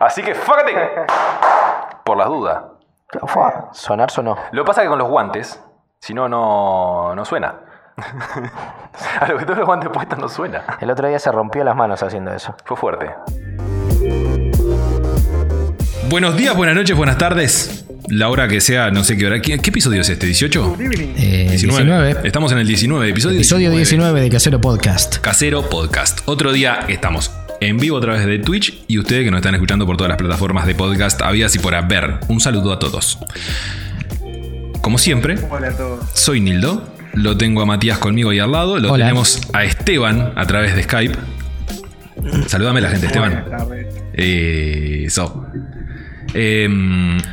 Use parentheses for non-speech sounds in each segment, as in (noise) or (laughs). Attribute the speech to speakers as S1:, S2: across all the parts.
S1: Así que fácate. (laughs) Por las dudas.
S2: Fua, sonar sonó.
S1: Lo que pasa es que con los guantes, si no, no, no suena. (laughs) A lo que todos los guantes puestos no suena.
S2: El otro día se rompió las manos haciendo eso.
S1: Fue fuerte. Buenos días, buenas noches, buenas tardes. La hora que sea, no sé qué hora. ¿Qué, qué episodio es este? ¿18?
S3: Eh, 19.
S1: Estamos en el 19, episodio,
S3: Episodio 19 de Casero Podcast.
S1: Casero Podcast. Otro día estamos en vivo a través de Twitch y ustedes que nos están escuchando por todas las plataformas de podcast habías y por haber. Un saludo a todos. Como siempre,
S4: Hola a todos.
S1: soy Nildo. Lo tengo a Matías conmigo y al lado. Lo
S3: Hola.
S1: tenemos a Esteban a través de Skype. Saludame la gente, Esteban.
S4: Buenas tardes.
S1: Eso. Eh,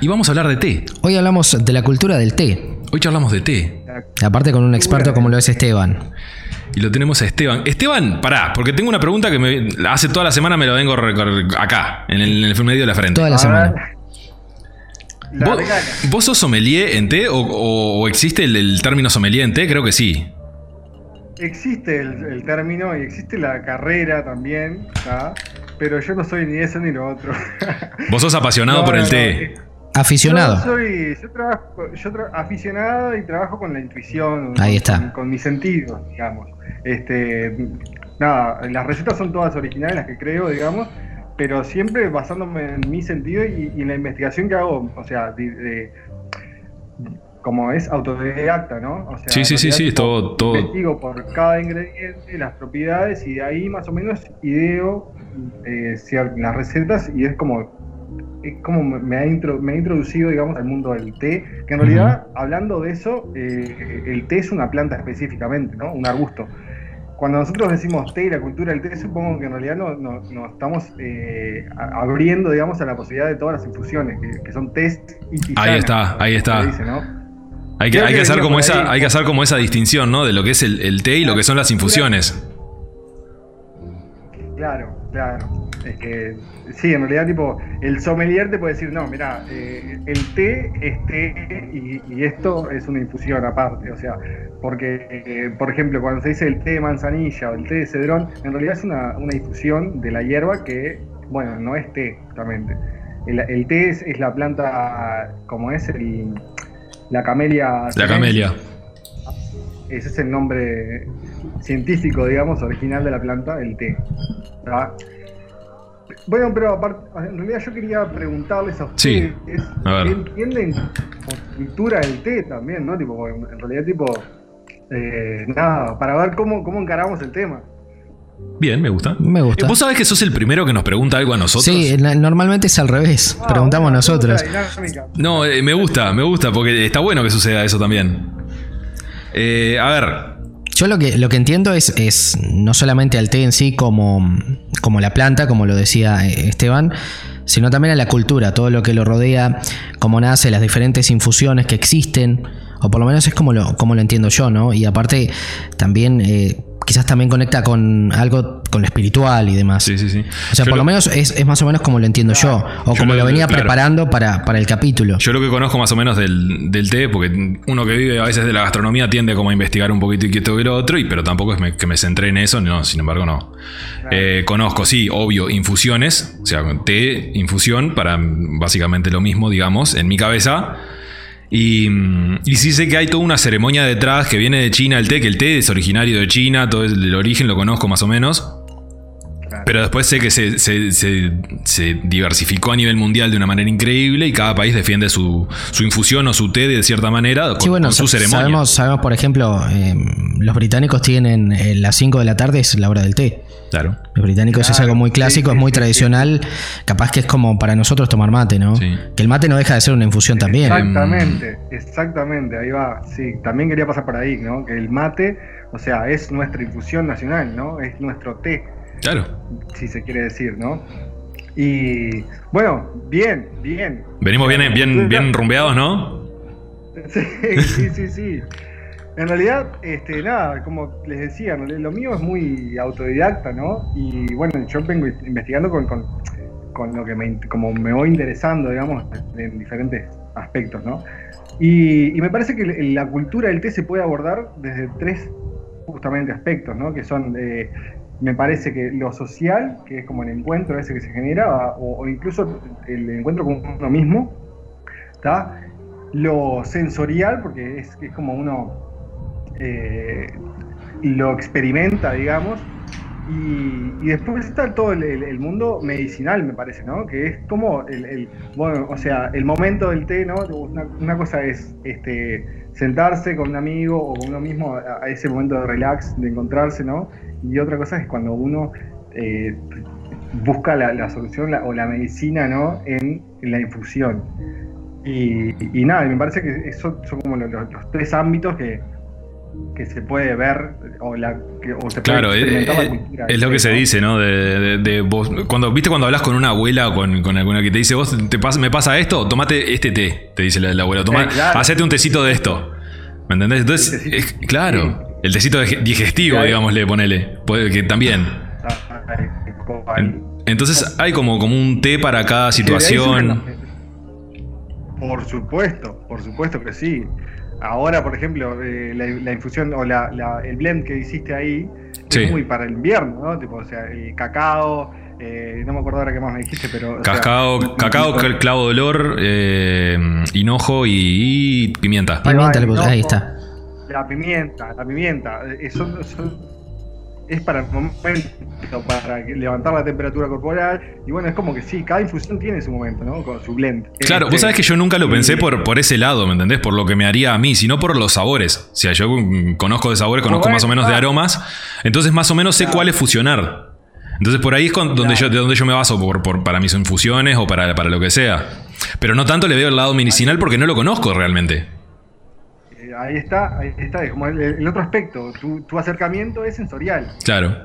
S1: y vamos a hablar de té.
S3: Hoy hablamos de la cultura del té.
S1: Hoy charlamos de té.
S3: Aparte con un experto como lo es Esteban.
S1: Y lo tenemos a Esteban. Esteban, pará, porque tengo una pregunta que me, hace toda la semana me lo vengo acá, en el, en el medio de la frente.
S3: Toda la
S4: A
S3: semana.
S4: ver.
S1: ¿Vos, sos sommelier en té o, o- o existe el, el término sommelier en té? Creo que sí.
S4: Existe el, el término y existe la carrera también, ¿tá? pero yo no soy ni eso ni lo otro. (laughs)
S1: Vos sos apasionado
S4: No,
S1: por el
S4: no,
S1: té.
S4: no.
S3: Aficionado.
S4: Yo soy yo trabajo, yo tra- aficionado y trabajo con la intuición,
S3: Ahí
S4: con-
S3: está.
S4: Con, con mis sentidos, digamos. Este, nada, las recetas son todas originales, las que creo, digamos, pero siempre basándome en mi sentido y, y en la investigación que hago, o sea, de, de- como es autodidacta, ¿no? O sea,
S1: Sí, sí, sí, sí, todo- todo-
S4: Investigo por cada ingrediente, las propiedades y de ahí más o menos ideo eh, las recetas y es como es como me ha, intro- me ha introducido, digamos, al mundo del té, que en realidad, hablando de eso, eh, el té es una planta específicamente, ¿no? Un arbusto. Cuando nosotros decimos té y la cultura del té, supongo que en realidad nos no, no estamos eh, abriendo, digamos, a la posibilidad de todas las infusiones, que, que son tés y tisanas,
S1: Ahí está, ahí está.
S4: se dice, ¿no?
S1: Hay que, hay hacer como esa,
S4: ahí.
S1: hay que hacer como esa distinción, ¿no? De lo que es el, el té y lo que son las infusiones.
S4: Claro, claro. Es que, sí, en realidad, tipo, el sommelier te puede decir, no, mira, eh, el té es té y, y esto es una infusión aparte. O sea, porque, eh, por ejemplo, cuando se dice el té de manzanilla o el té de cedrón, en realidad es una, una infusión de la hierba que, bueno, no es té, justamente. El, el té es, es la planta, como es el, la camelia.
S1: La camelia.
S4: Ese es el nombre científico, digamos, original de la planta, el té. Bueno, pero aparte, en realidad yo quería preguntarles a
S1: Sí,
S4: ustedes
S1: a ver.
S4: qué entienden por cultura del té también, ¿no? Tipo, en realidad, tipo, eh, nada, para ver cómo, cómo encaramos el tema.
S1: Bien, me gusta.
S3: Me gusta.
S1: Eh, ¿Vos sabés que sos el primero que nos pregunta algo a nosotros?
S3: Sí, normalmente es al revés.
S4: Ah,
S3: Preguntamos
S4: bueno,
S3: nosotros.
S1: No, eh, me gusta, me gusta, porque está bueno que suceda eso también. Eh, a ver,
S3: Yo lo que, lo que entiendo es, es no solamente al té en sí como, como la planta, como lo decía eh, Esteban, sino también a la cultura, todo lo que lo rodea, cómo nace, las diferentes infusiones que existen, o por lo menos es como lo, como lo entiendo yo, ¿no? Y aparte también, eh, quizás también conecta con algo, con lo espiritual y demás.
S1: sí, sí, sí.
S3: O sea,
S1: Yo
S3: por lo, menos es, es más o menos como lo entiendo yo, o
S1: Yo
S3: como
S1: lo-
S3: lo venía
S1: claro.
S3: preparando para, para el capítulo.
S1: Yo lo que conozco más o menos del, del té, porque uno que vive a veces de la gastronomía tiende como a investigar un poquito y que esto y lo otro, y, pero tampoco es me- que me centré en eso, no, sin embargo no. Eh, conozco, sí, obvio, infusiones, o sea, té, infusión, para básicamente lo mismo, digamos, en mi cabeza. Y, y sí sé que hay toda una ceremonia detrás que viene de China, el té, que el té es originario de China, todo el, el origen lo conozco más o menos. Pero después sé que se, se- se- se diversificó a nivel mundial de una manera increíble y cada país defiende su, su infusión o su té de cierta manera con,
S3: Sí, bueno,
S1: con su ceremonia.
S3: Sabemos, sabemos, por ejemplo, eh, los británicos tienen eh, las 5 de la tarde es la hora del té.
S1: Claro.
S3: Los británicos es algo muy clásico,
S4: sí,
S3: es muy
S4: sí, sí.
S3: tradicional. Capaz que es como para nosotros tomar mate, ¿no?
S1: Sí.
S3: Que el mate no deja de ser una infusión también.
S4: Exactamente, exactamente, ahí va. Sí, también quería pasar por ahí, ¿no? Que el mate, o sea, es nuestra infusión nacional, ¿no? Es nuestro té,
S1: Claro.
S4: si se quiere decir, ¿no? Y bueno, bien, bien.
S1: Venimos bien, bien,
S4: Cultura-
S1: bien rumbeados, ¿no? (laughs)
S4: Sí, sí, sí, sí. En realidad, este, nada, como les decía, lo mío es muy autodidacta, ¿no? Y bueno, yo vengo investigando con, con, con lo que me, como me voy interesando, digamos, en diferentes aspectos, ¿no? Y, me parece que la cultura del té se puede abordar desde tres justamente aspectos, ¿no? Que son eh, me parece que lo social, que es como el encuentro ese que se genera, o, o incluso el encuentro con uno mismo, ¿está? Lo sensorial, porque es, es como uno eh, lo experimenta, digamos, y, después está todo el, mundo medicinal, me parece, ¿no? Que es como el, bueno, o sea, el momento del té, ¿no? Una, cosa es este, sentarse con un amigo o con uno mismo a, ese momento de relax, de encontrarse, ¿no? Y otra cosa es cuando uno eh, busca la, la solución o la medicina, ¿no? En, la infusión. Y, nada, me parece que esos son como los- los tres ámbitos que, que se puede ver o, la, que, o se
S1: Claro,
S4: puede
S1: es,
S4: experimentar la
S1: es-
S4: cultura.
S1: es lo que se dice, ¿no? De, de- de vos, cuando, ¿Viste cuando hablas con una abuela o con, con alguna que te dice, vos te pasa, me pasa esto? Tomate este té, te dice la, la abuela. Toma,
S4: Eh, claro.
S1: Hacete un tecito de esto. ¿Me entendés? Entonces,
S4: El tecito.
S1: es- claro, el tecito dig- digestivo,
S4: Claro.
S1: digámosle, ponele. Puede que también. Entonces hay como, como un té para cada
S4: Sí,
S1: situación.
S4: Por supuesto, por supuesto que sí. Ahora, por ejemplo, eh, la, la infusión o la, la- el blend que hiciste ahí
S1: Sí.
S4: es muy para el invierno, ¿no? Tipo, o sea, el cacao, eh, no me acuerdo ahora qué más me dijiste, pero. sea,
S1: Cacao, cacao, clavo de olor, eh, hinojo y, y pimienta.
S4: Ahí va,
S3: Pimienta le puse-
S4: el
S3: ahí
S4: hinojo.
S3: está.
S4: La pimienta, la pimienta. eh, Eso, eso es para el momento, para que- levantar la temperatura corporal. Y bueno, es como que sí, cada infusión tiene su momento, ¿no? Con su blend.
S1: Claro,
S4: Este,
S1: vos sabés que yo nunca lo pensé por, por ese lado, ¿me entendés? Por lo que me haría a mí, sino por los sabores. O sea, yo conozco de sabores, conozco
S4: Bueno,
S1: más o menos de aromas, entonces más o menos sé
S4: Claro.
S1: cuál es fusionar. Entonces por ahí es con- donde, yo, de donde yo me baso por, por- para mis infusiones o para, para lo que sea. Pero no tanto le veo el lado medicinal porque no lo conozco realmente.
S4: Eh, Ahí está, ahí está, es como el, el otro aspecto, tu, tu acercamiento es sensorial,
S1: Claro.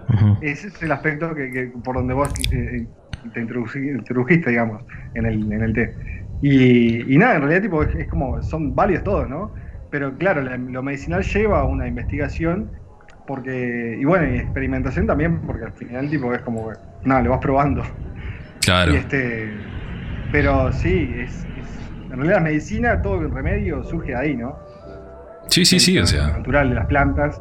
S4: Ese es el aspecto que, que- por donde vos eh, te introduci- introdujiste, digamos, en el, en el té. Y, y nada, en realidad tipo, es, es como, son válidos todos, ¿no? Pero claro, la- lo medicinal lleva a una investigación, porque, y bueno, y experimentación también, porque al final tipo es como, nada, lo vas probando.
S1: Claro.
S4: Y este, pero sí, es, es- en realidad la medicina, todo el remedio surge de ahí, ¿no?
S1: Sí, sí, sí, o sea.
S4: Natural de las plantas.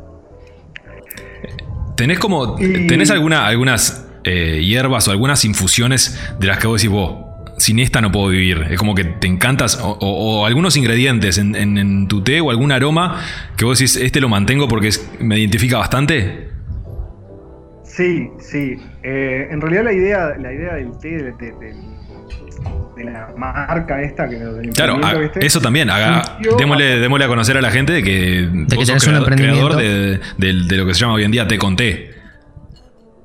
S1: ¿Tenés como.
S4: Y-
S1: ¿Tenés alguna, algunas eh, hierbas o algunas infusiones de las que vos decís vos? Sin esta no puedo vivir. Es como que te encantas. O, o- o algunos ingredientes en, en- en tu té o algún aroma que vos decís, este lo mantengo porque es- me identifica bastante.
S4: Sí, sí. Eh, en realidad la idea, la idea del té, de, de- de- de la marca esta que
S1: Claro,
S4: emprendimiento,
S1: a-
S4: ¿viste?
S1: eso también. haga- démosle, démosle a conocer a la gente de que,
S3: que
S1: vos sos
S3: tenés un
S1: creador,
S3: emprendimiento.
S1: creador de, de- de lo que se llama hoy en día té con té.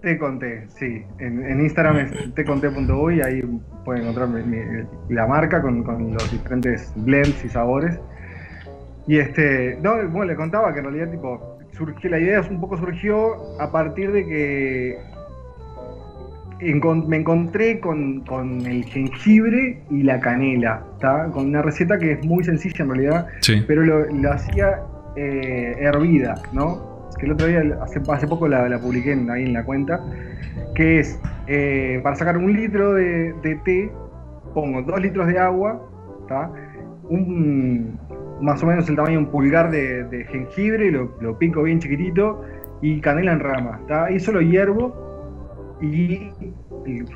S4: Té con té, sí. En, en Instagram es teconté.uy, ahí pueden encontrar mi- mi- la marca con, con los diferentes blends y sabores. Y este, no, bueno, le contaba que en realidad tipo, surgió, la idea un poco surgió a partir de que me encontré con, con el jengibre y la canela, ¿tá? Con una receta que es muy sencilla en realidad,
S1: Sí.
S4: pero lo, lo hacía eh, hervida, ¿no? Que el otro día, hace, hace poco la, la publiqué en- ahí en la cuenta, que es, eh, para sacar un litro de, de té, pongo dos litros de agua, ¿tá? Un, más o menos el tamaño de un pulgar de, de jengibre, lo, lo pico bien chiquitito, y canela en rama, ¿tá? Eso lo hiervo y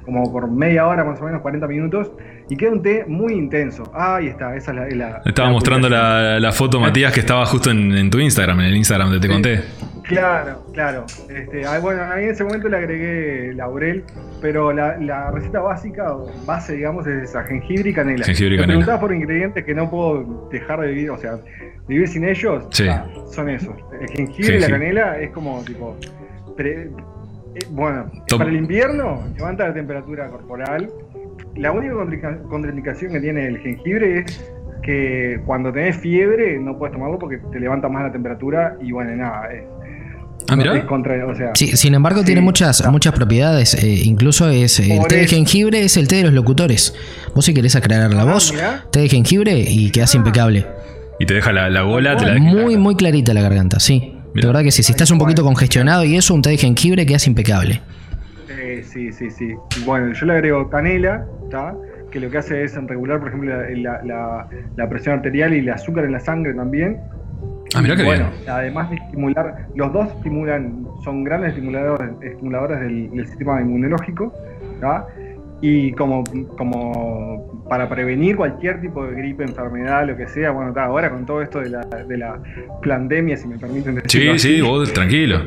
S4: como por media hora, más o menos 40 minutos, y queda un té muy intenso. Ah, ahí está, esa es la... la-
S1: Estaba
S4: la
S1: mostrando la, la foto, Matías, que estaba justo en, en tu Instagram, en el Instagram de Te
S4: Sí.
S1: Conté.
S4: Claro, claro. Este, ah, bueno, a mí en ese momento le agregué laurel, pero la, la receta básica, o base, digamos, es esa, jengibre y canela.
S1: Jengibre y
S4: Me
S1: canela.
S4: preguntabas por ingredientes que no puedo dejar de vivir, o sea, vivir sin ellos,
S1: Sí.
S4: ah, son esos. El jengibre y la canela es como, tipo, pre- bueno,
S1: Top.
S4: para el invierno levanta la temperatura corporal. La única contraindica- contraindicación que tiene el jengibre es que cuando tenés fiebre no puedes tomarlo porque te levanta más la temperatura y bueno, nada, es,
S1: Ah,
S4: contra, o sea,
S3: Sí, sin embargo,
S4: Sí.
S3: tiene muchas, muchas propiedades. eh, incluso es el
S4: Por
S3: té de jengibre es el té de los locutores. Vos si querés aclarar la
S4: Ah,
S3: voz,
S4: mirá.
S3: té de jengibre y quedás
S4: Ah.
S3: impecable.
S1: Y te deja la, la gola, te la deja.
S3: Muy, muy clarita la garganta, sí.
S1: Mirá.
S3: De verdad que sí, si estás un poquito congestionado y eso, un té de jengibre quedas impecable.
S4: eh, sí, sí, sí. Bueno, yo le agrego canela, ¿tá? que lo que hace es regular, por ejemplo, la, la- la- presión arterial y el azúcar en la sangre también.
S1: Ah, mirá
S4: Y
S1: qué
S4: bueno,
S1: bien.
S4: además de estimular, los dos estimulan son grandes estimuladores, estimuladores del, del sistema inmunológico, ¿tá? Y como, como para prevenir cualquier tipo de gripe, enfermedad, lo que sea, bueno, está, ahora con todo esto de la, de la pandemia, si me permiten decirlo
S1: Sí, sí, vos tranquilo.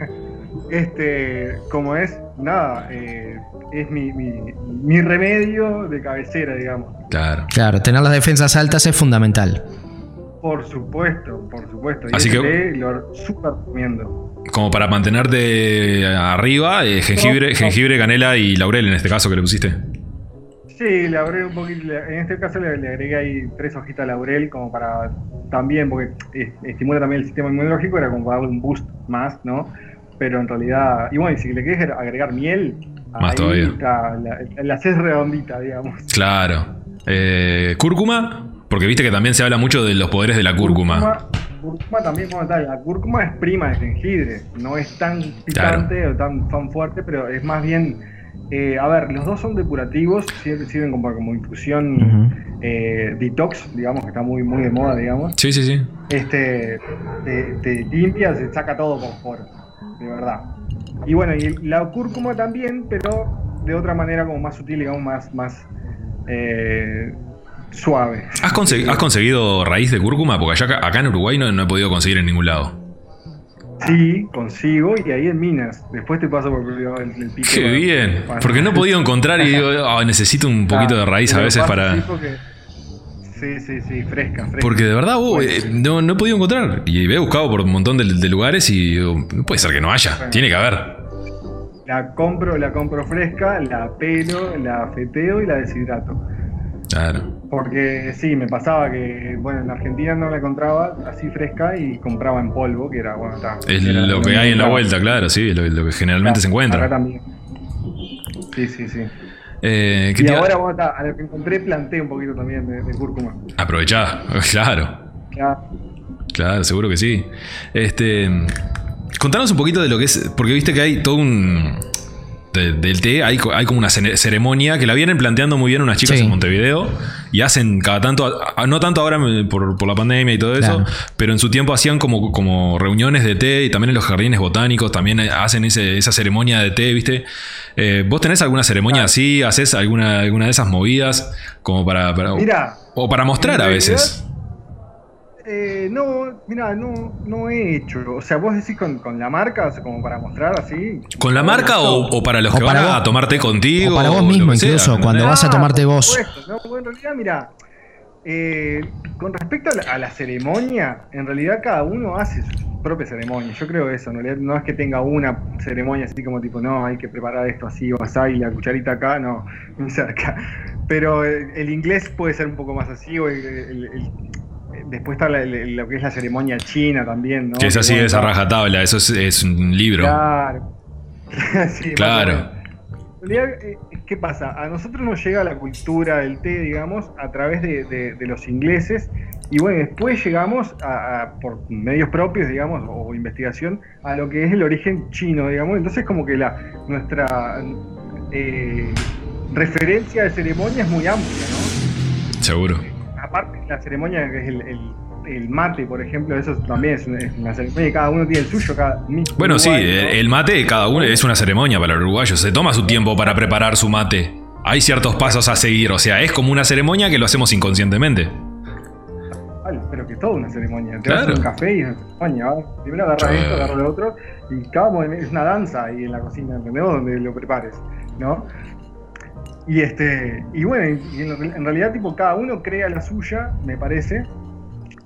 S1: (laughs)
S4: este, como es, nada, eh, es mi, mi, mi remedio de cabecera, digamos.
S1: Claro.
S3: Claro, tener las defensas altas es fundamental.
S4: Por supuesto, por supuesto. Y
S1: Así
S4: ese
S1: que-
S4: lo super recomiendo.
S1: Como para mantenerte arriba, eh, jengibre, jengibre, canela y laurel en este caso que le pusiste.
S4: Sí, le agregué un poquito, en este caso le, le agregué ahí tres hojitas de laurel como para también, porque estimula también el sistema inmunológico, era como para darle un boost más, ¿no? Pero en realidad, y bueno, y si le querés agregar miel,
S1: Más
S4: ahí
S1: todavía.
S4: está, la, la haces redondita, digamos.
S1: Claro. Eh, ¿Cúrcuma? Porque viste que también se habla mucho de los poderes de la cúrcuma.
S4: Cúrcuma, cúrcuma también, como tal, la cúrcuma es prima de jengibre, no es tan picante o tan, tan fuerte, pero es más bien, eh, a ver, los dos son depurativos, sirven, sirven como, como infusión eh, detox, digamos, que está muy, muy de moda, digamos.
S1: Sí, sí, sí.
S4: Este, te, te limpia, se saca todo por fuera, de verdad. Y bueno, y la cúrcuma también, pero de otra manera como más sutil, digamos, más, más eh, suave.
S1: ¿Has, consegui- has conseguido raíz de cúrcuma? Porque allá, acá en Uruguay no, no he podido conseguir en ningún lado.
S4: Sí, consigo y ahí en Minas. Después te paso por el, el pique.
S1: Qué bien. Porque no he podido encontrar y digo, (laughs) "Ah, necesito un poquito de raíz a veces para...
S4: sí, porque- Sí, sí, sí, fresca, fresca.
S1: Porque de verdad, eh,
S4: sí.
S1: no, no he podido encontrar. Y he buscado por un montón de, de lugares y digo, no puede ser que no haya. Tiene que haber.
S4: La compro, la compro fresca, la pelo, la feteo y la deshidrato.
S1: Claro.
S4: Porque sí, me pasaba que, bueno, en Argentina no la encontraba así fresca y compraba en polvo, que era, bueno, está.
S1: Es lo que hay en la vuelta, claro, sí, lo, lo que generalmente se
S4: Acá
S1: encuentra.
S4: también. Sí, sí, sí.
S1: Eh, ¿qué
S4: Y
S1: te
S4: ahora, bueno, está, a lo que encontré planté un poquito también de, de cúrcuma.
S1: Aprovechá, (laughs) claro.
S4: Ya,
S1: Claro, seguro que sí. Este, contanos un poquito de lo que es, porque viste que hay todo un de- del té, hay, hay como una cere- ceremonia que la vienen planteando muy bien unas chicas
S3: Sí.
S1: en Montevideo y hacen cada tanto, no tanto ahora por, por la pandemia y todo eso,
S3: Claro.
S1: pero en su tiempo hacían como, como reuniones de té y también en los jardines botánicos también hacen ese- esa ceremonia de té, ¿viste? Eh, ¿Vos tenés alguna ceremonia así? ¿Haces alguna, alguna de esas movidas como para, para-
S4: Mira,
S1: o para mostrar a
S4: realidad,
S1: veces?
S4: Eh, no, mira, no, no he hecho. O sea, vos decís con, con la marca, o sea, como para mostrar así.
S1: ¿Con la marca o, o para los
S3: O
S1: que
S3: para
S1: van a tomarte contigo?
S3: O para vos mismo
S1: sea,
S3: incluso, cuando vas a tomarte
S4: por
S3: vos.
S4: supuesto, no, en realidad, mira, eh, con respecto a la, a la ceremonia, en realidad cada uno hace su propia ceremonia. Yo creo eso, realidad no es que tenga una ceremonia así como tipo, no, hay que preparar esto así o así y la cucharita acá, no, (laughs) ni cerca. Pero eh, el inglés puede ser un poco más así, o el- el- el- después está la- lo que es la ceremonia china también, ¿no?
S1: Que es así,
S4: bueno,
S1: esa rajatabla, eso es, es un libro.
S4: Claro. (laughs) Sí,
S1: Claro.
S4: eh, ¿qué pasa? A nosotros nos llega la cultura del té, digamos, a través de, de- de los ingleses. Y bueno, después llegamos a, a- por medios propios, digamos, o investigación, a lo que es el origen chino, digamos. Entonces, como que la nuestra eh, referencia de ceremonia es muy amplia, ¿no?
S1: Seguro.
S4: Aparte la ceremonia que es el, el- el mate, por ejemplo, eso también es una, ceremonia, cada uno tiene el suyo, cada
S1: Bueno, sí, el, mate, cada uno es una ceremonia para el uruguayo. Se toma su tiempo para preparar su mate. Hay ciertos pasos a seguir, o sea, es como una ceremonia que lo hacemos inconscientemente.
S4: Vale, pero que es toda una ceremonia. Te
S1: Claro.
S4: vas a un café y es una ceremonia. ¿va? Primero agarras esto, agarras lo otro, y cada es una danza ahí en la cocina, ¿entendés? Donde lo prepares, ¿no? Y este, y bueno, y en, en realidad tipo cada uno crea la suya, me parece.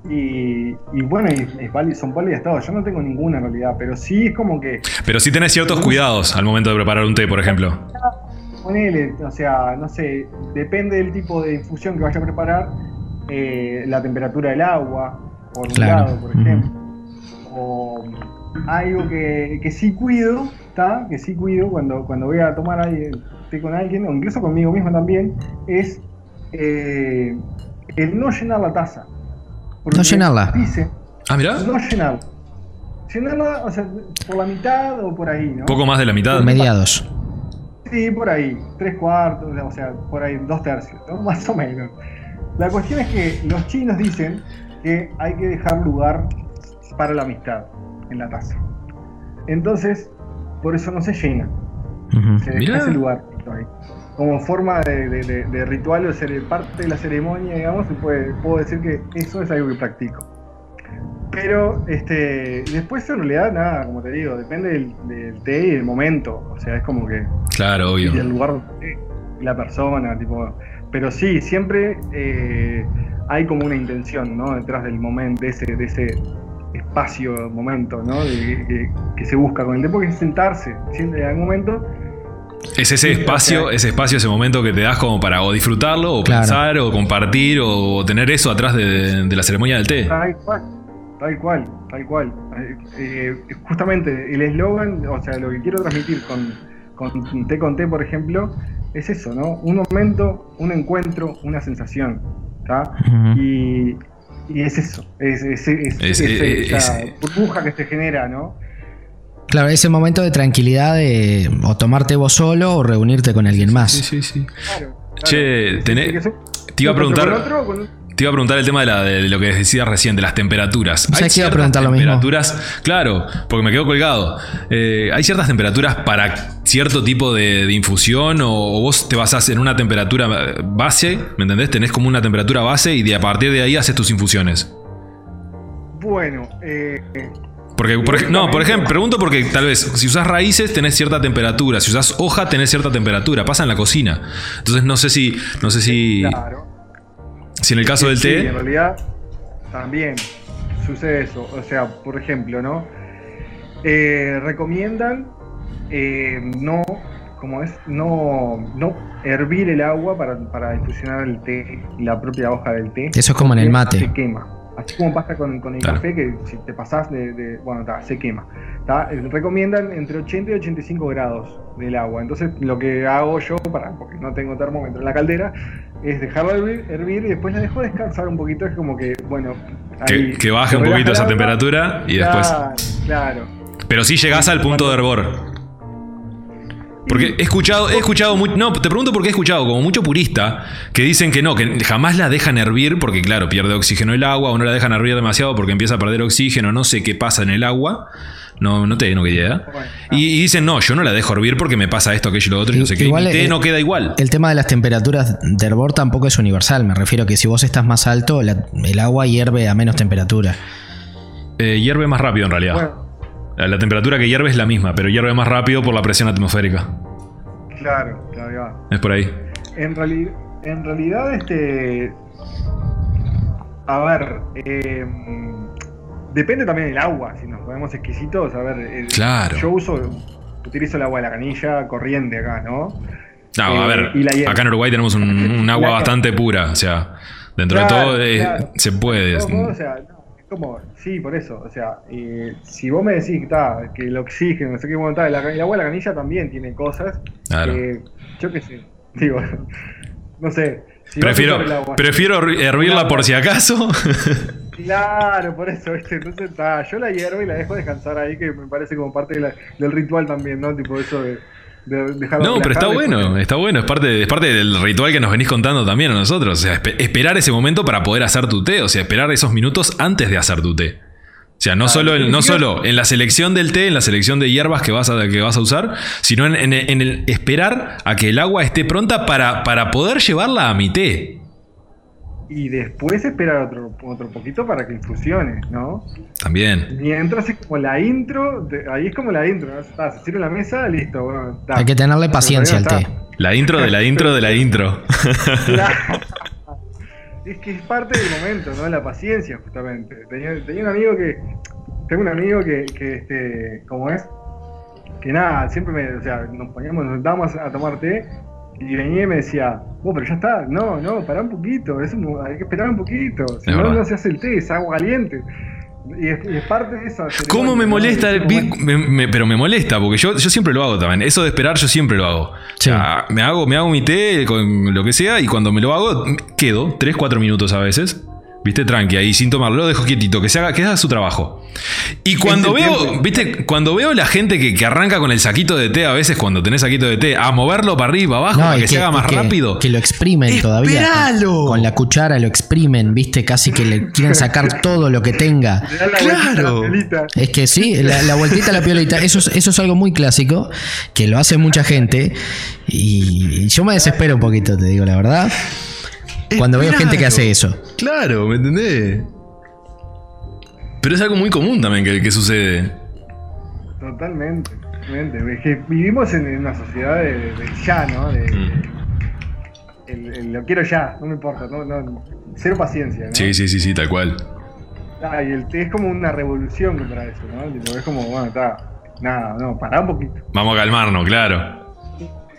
S4: Y, y bueno, y, es válido- son válidas todas. Yo no tengo ninguna en realidad, pero sí es como que
S1: Pero sí tenés ciertos cuidados al momento de preparar un té, por ejemplo.
S4: Ponele, o sea, no sé, depende del tipo de infusión que vaya a preparar, eh, la temperatura del agua, por un
S3: Claro.
S4: lado, por ejemplo. O algo que, que sí cuido, ¿está? Que sí cuido cuando, cuando voy a tomar ahí, té con alguien, o incluso conmigo mismo también, es eh, el no llenar la taza. Porque
S3: No llenarla.
S4: Dice,
S1: Ah, mirá.
S4: no llenarla. Llenarla, o sea, por la mitad o por ahí, ¿no?
S1: Poco más de la mitad.
S3: Mediados.
S4: Sí, por ahí, tres cuartos, o sea, por ahí, dos tercios, ¿no? (laughs) más o menos. La cuestión es que los chinos dicen que hay que dejar lugar para la amistad en la taza. Entonces, por eso no se llena. Se deja ese lugar ahí. Como forma de, de- de- de ritual o ser parte de la ceremonia, digamos, se puede, puedo decir que eso es algo que practico. Pero este, después en realidad nada, como te digo, depende del, del té y del momento. O sea, es como que
S1: Claro,
S4: y
S1: obvio.
S4: del lugar donde esté, y la persona, tipo. Pero sí, siempre eh, hay como una intención, ¿no? Detrás del momento, de ese, de ese espacio, momento, ¿no? De- que, que se busca con el té, porque es sentarse, siempre en algún momento.
S1: Es ese espacio, ese espacio, ese momento que te das como para o disfrutarlo, o
S3: Claro.
S1: pensar, o compartir, o tener eso atrás de, de la ceremonia del té.
S4: Tal cual, tal cual, tal cual. Eh, eh, justamente el eslogan, o sea, lo que quiero transmitir con, con té con té, por ejemplo, es eso, ¿no? Un momento, un encuentro, una sensación, ¿está?
S3: Ujú.
S4: Y, y es eso, es, es- es-
S1: Es-
S4: es-
S1: es-
S4: esa
S1: es-
S4: burbuja que se genera, ¿no?
S3: Claro, ese momento de tranquilidad de o tomarte vos solo o reunirte con alguien más.
S1: Sí, sí, sí.
S4: Claro, claro.
S1: Che, tenés- te iba a
S4: con otro,
S1: preguntar-
S4: con otro, con-
S1: Te iba a preguntar el tema de, la- de lo que decías recién, de las temperaturas.
S3: O sea, que iba a
S1: ciertas
S3: preguntar lo mismo.
S1: temperaturas, claro, porque me quedo colgado. Eh, ¿Hay ciertas temperaturas para cierto tipo de, de infusión o, o vos te basás en una temperatura base, ¿me entendés? Tenés como una temperatura base y de a partir de ahí haces tus infusiones.
S4: Bueno, eh,
S1: Porque, por no, por ejemplo, pregunto porque tal vez si usas raíces tenés cierta temperatura, si usas hoja tenés cierta temperatura, pasa en la cocina. Entonces no sé si, no sé si,
S4: claro.
S1: Si en el caso del
S4: Sí,
S1: té,
S4: en realidad también sucede eso. O sea, por ejemplo, ¿no? Eh, recomiendan eh, no, como es, no, no hervir el agua para, para infusionar el té, la propia hoja del té.
S3: Eso es como en el mate.
S4: Se quema. Así como pasa con, con el
S1: Claro.
S4: café, que si te pasás de. de- bueno, ta, se quema. ta. Eh, Recomiendan entre 80 y 85 grados del agua. Entonces, lo que hago yo, para, porque no tengo termómetro en la caldera, es dejarla hervir, hervir y después la dejo descansar un poquito. Es como que, bueno.
S1: que,
S4: ahí
S1: que baje un poquito esa temperatura y después...
S4: Claro, claro.
S1: Pero sí llegás al punto de hervor. Porque he escuchado, he escuchado muy, no, te pregunto porque he escuchado como mucho purista que dicen que no, que jamás la dejan hervir porque claro, pierde oxígeno el agua o no la dejan hervir demasiado porque empieza a perder oxígeno, no sé qué pasa en el agua. No, no tengo idea.
S4: Bueno,
S1: Y, y dicen, no, yo no la dejo hervir porque me pasa esto, aquello y lo otro, y no sé qué. Y
S3: Igual,
S1: mi té
S3: eh,
S1: no queda igual.
S3: El tema de las temperaturas de hervor tampoco es universal. Me refiero a que si vos estás más alto, la- el agua hierve a menos temperatura.
S1: Eh, hierve más rápido en realidad.
S4: bueno,
S1: La, temperatura que hierve es la misma, pero hierve más rápido por la presión atmosférica.
S4: claro, claro.
S1: Es por ahí.
S4: En, reali- en realidad, este. A ver, eh, depende también del agua, si nos ponemos exquisitos. A ver, el-
S1: Claro.
S4: yo uso, utilizo el agua de la canilla corriente acá, ¿no?
S1: No, a
S4: Eh,
S1: ver,
S4: y
S1: acá en Uruguay tenemos un, un (laughs) agua bastante pura, o sea, dentro
S4: Claro,
S1: de todo eh,
S4: claro.
S1: se puede.
S4: De todos modos, o sea, no, es como, sí, por eso. O sea, eh, si vos me decís que, está, que el oxígeno, no sé qué, bueno, el, agua- de la canilla también tiene cosas
S1: Claro.
S4: que, yo qué sé, digo, no sé. si
S1: Prefiero,
S4: agua-
S1: prefiero hervirla por si acaso. (laughs)
S4: Claro, por eso, ¿viste? Entonces, está, yo la hiervo y la dejo descansar ahí, que me parece como parte de la- del ritual también, ¿no? Tipo eso de,
S1: No, pero está bueno, está bueno, es parte, es parte del ritual que nos venís contando también a nosotros. O sea, espe- esperar ese momento para poder hacer tu té, o sea, esperar esos minutos antes de hacer tu té. O sea, no, solo, en, no solo en la selección del té, en la selección de hierbas que vas a, que vas a usar, sino en, en- en el esperar a que el agua esté pronta para, para poder llevarla a mi té.
S4: Y después esperar otro, otro poquito para que infusione, ¿no?
S1: También.
S4: Mientras es como la intro, de- ahí es como la intro, ¿no? Está, se sirve la mesa, listo, bueno, está.
S3: Hay que tenerle paciencia al té.
S1: La intro de la intro de la intro. (laughs)
S4: Es que es parte del momento, ¿no? La paciencia, justamente. Tenía, tenía un amigo que. Tengo un amigo que, que este, como es, que nada, siempre me, o sea, nos poníamos, nos sentábamos a tomar té y venía y me decía, oh, pero ya está, no, no, pará un poquito, es un- hay que esperar un poquito, si no, no se hace el té, es agua caliente. Y es, y es parte de esa
S1: ¿Cómo me molesta? Me- me- pero me molesta, porque yo, yo siempre lo hago también. Eso de esperar, yo siempre lo hago. O sea, me hago, me hago mi té con lo que sea y cuando me lo hago, quedo 3, 4 minutos a veces. Viste, tranqui, ahí sin tomarlo, lo dejo quietito, que se haga, que haga su trabajo. Y cuando
S4: Este
S1: veo,
S4: tiempo.
S1: viste, cuando veo la gente que, que arranca con el saquito de té, a veces cuando tenés saquito de té, a moverlo para arriba, abajo, para que, se haga más
S3: que-
S1: rápido.
S3: Que lo exprimen todavía.
S1: ¡Esperalo!
S3: Con, con la cuchara lo exprimen, viste, casi que le quieren sacar (laughs) todo lo que tenga.
S4: La
S1: Claro.
S4: la.
S3: Es que sí, la, la vueltita a la piolita, eso es, eso es algo muy clásico, que lo hace mucha gente, y, y yo me desespero un poquito, te digo la verdad, cuando veo gente que hace eso.
S1: Claro, ¿me entendés? Pero es algo muy común también que, que sucede.
S4: Totalmente, totalmente. Es que vivimos en, en una sociedad de, ya, ¿no? De,
S1: Mm.
S4: el- el lo quiero ya, no me importa, no, no, cero paciencia, ¿no?
S1: Sí, sí, sí, sí, tal cual.
S4: Ah, y el es como una revolución contra eso, ¿no? Tipo, es como, bueno, está, nada, no, pará un poquito.
S1: Vamos a calmarnos, claro.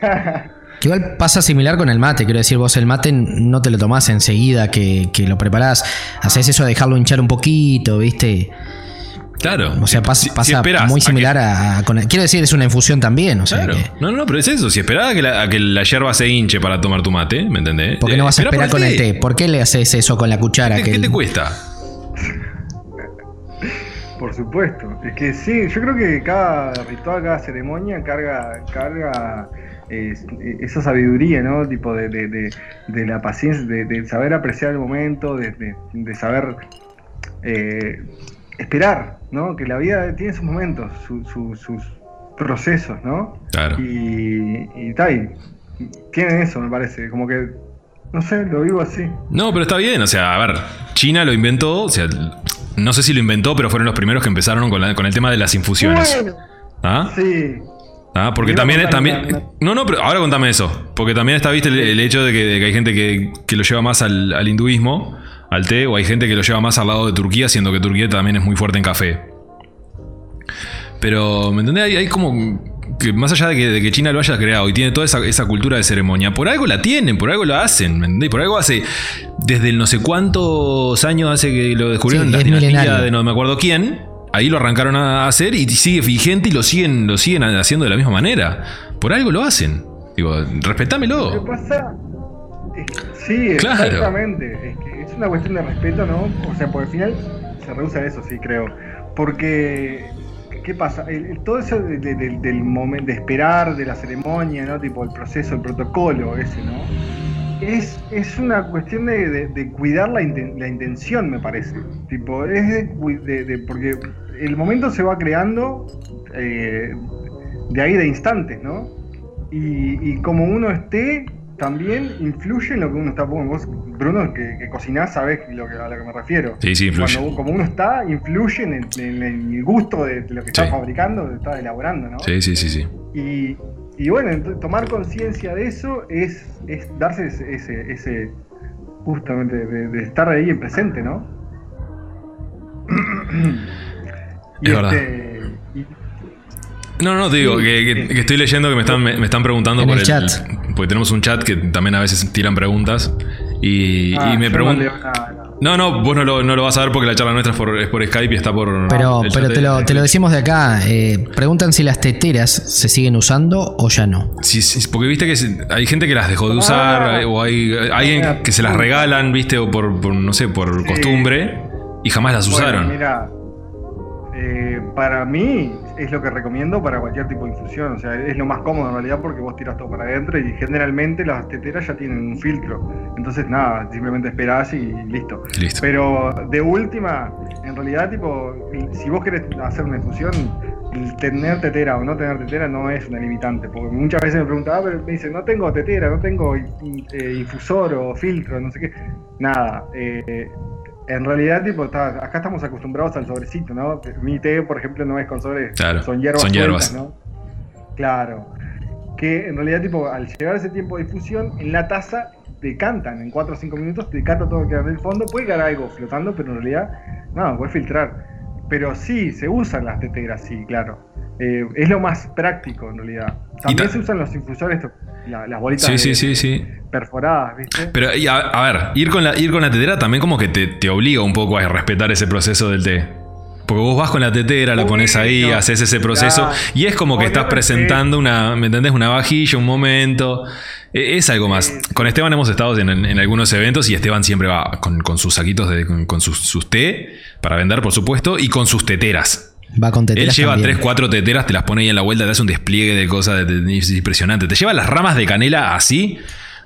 S1: (laughs)
S3: Que igual pasa similar con el mate, quiero decir, vos el mate no te lo tomás enseguida que, que lo preparás, haces eso de dejarlo hinchar un poquito, viste,
S1: Claro.
S3: o sea,
S1: si-
S3: pasa
S1: esperás
S3: muy
S1: a que-
S3: similar a, a- con el- quiero decir, es una infusión también, o sea
S1: Claro.
S3: que...
S1: No, no, pero es eso. Si esperás a que la, a que la yerba se hinche para tomar tu mate, ¿me entendés?
S3: ¿Por qué no vas a
S1: Eh,
S3: esperar con el té? ¿Por qué le haces eso con la cuchara?
S1: ¿Qué,
S3: que
S1: qué
S3: el-
S1: te cuesta?
S4: Por supuesto. Es que sí, yo creo que cada ritual, cada ceremonia carga, carga eh, esa sabiduría, ¿no? Tipo de, de, de- de la paciencia, de, de saber apreciar el momento, de, de- de saber eh, esperar, ¿no? Que la vida tiene sus momentos, su- su- sus procesos, ¿no?
S1: Claro.
S4: Y, y tal, y tienen eso, me parece, como que, no sé, lo vivo así.
S1: No, pero está bien. O sea, a ver, China lo inventó. O sea, no sé si lo inventó, pero fueron los primeros que empezaron con, la- con el tema de las infusiones.
S4: Bueno,
S1: ¿Ah?
S4: sí.
S1: Ah, porque también, también No, no, pero ahora contame eso. Porque también está, viste, el, el hecho de que, de que hay gente que, que lo lleva más al, al hinduismo, al té, o hay gente que lo lleva más al lado de Turquía, siendo que Turquía también es muy fuerte en café. Pero, ¿me entendés? Hay, hay como. Que más allá de que, de que China lo haya creado y tiene toda esa, esa cultura de ceremonia, por algo la tienen, por algo la hacen, ¿me entendés? Por algo hace. Desde el no sé cuántos años hace que lo descubrieron
S3: Sí,
S1: la dinastía
S3: milenario.
S1: de no me acuerdo quién. Ahí lo arrancaron a hacer y sigue vigente y lo siguen, lo siguen haciendo de la misma manera. Por algo lo hacen. Digo,
S4: Lo que
S1: respetámelo.
S4: pasa. es- sí,
S1: Claro.
S4: exactamente. Es que es una cuestión de respeto, ¿no? O sea, por el final se reduce a eso, sí, creo. Porque. ¿Qué pasa? El- el- todo eso de- de- del- del momento de esperar, de la ceremonia, ¿no? Tipo el proceso, el protocolo ese, ¿no? Es, es una cuestión de, de- de cuidar la, inten- la intención, me parece. Tipo, es de, de- porque el momento se va creando eh, de ahí de instantes, ¿no? Y, y como uno esté, también influye en lo que uno está. Vos, Bruno, que, que cocinás, sabés lo que, a lo que me refiero.
S1: Sí, sí, influye.
S4: Cuando, como uno está, influye en el, en el gusto de, lo que estás
S1: Sí.
S4: fabricando, de estás elaborando, ¿no?
S1: Sí, sí, sí, sí.
S4: Y, y bueno, tomar conciencia de eso es, es darse ese, ese, ese- justamente de, de estar ahí en presente, ¿no? (clears throat) y
S1: Es verdad.
S4: este, y-
S1: No, no, te digo,
S4: Sí,
S1: que, que-
S4: sí.
S1: que estoy leyendo que me están, me, me están preguntando
S3: En
S1: por
S3: el chat.
S1: Porque tenemos un chat que también a veces tiran preguntas. Y,
S4: ah,
S1: y me preguntan.
S4: no.
S1: No, no, vos no lo, no lo vas a ver porque la charla nuestra es por, es por Skype y está por.
S3: Pero, pero te, lo, te lo decimos de acá. eh, preguntan si las teteras se siguen usando o ya no.
S1: Sí, sí, porque viste que hay gente que las dejó de usar,
S4: Ah.
S1: o hay alguien que se las regalan, viste, o por, por, no sé, por
S4: Sí.
S1: costumbre, y jamás las
S4: Bueno,
S1: usaron.
S4: mira, eh, para mí es lo que recomiendo para cualquier tipo de infusión. O sea, es lo más cómodo en realidad porque vos tiras todo para adentro y generalmente las teteras ya tienen un filtro. Entonces, nada, simplemente esperás y listo.
S1: Listo.
S4: Pero de última, en realidad, tipo, si vos querés hacer una infusión, el tener tetera o no tener tetera no es una limitante. Porque muchas veces me preguntan, ah, pero me dicen, no tengo tetera, no tengo eh, infusor o filtro, no sé qué. Nada. eh, en realidad, tipo, está- acá estamos acostumbrados al sobrecito, ¿no? Mi té, por ejemplo, no es con sobre,
S1: Claro,
S4: son hierbas.
S1: son hierbas.
S4: ¿no? Claro. Que en realidad, tipo, al llegar ese tiempo de difusión, en la taza decantan, en 4 o 5 minutos decanta todo lo que queda en el fondo, puede quedar algo flotando, pero en realidad, no, puede filtrar. Pero sí, se usan las teteras, sí, claro. Eh, es lo más práctico en realidad. También
S1: ta-
S4: se usan los infusores, la- las bolitas
S1: Sí,
S4: de-
S1: sí, sí, sí.
S4: perforadas, ¿viste?
S1: Pero y a, a ver, ir con la, ir con la tetera también como que te, te obliga un poco a respetar ese proceso del té. Porque vos vas con la tetera, la pones ahí, haces ese proceso y es como que estás presentando una, ¿me entendés? Una vajilla, un momento. E- Es algo más. Con Esteban hemos estado en, en algunos eventos y Esteban siempre va con, con sus saquitos, de, con, con sus, sus té para vender, por supuesto, y con sus teteras.
S3: Va con
S1: Él
S3: teteras
S1: lleva
S3: también.
S1: 3, 4 teteras, te las pone ahí en la vuelta, te hace un despliegue de cosas de- de- es impresionante. Te lleva las ramas de canela así.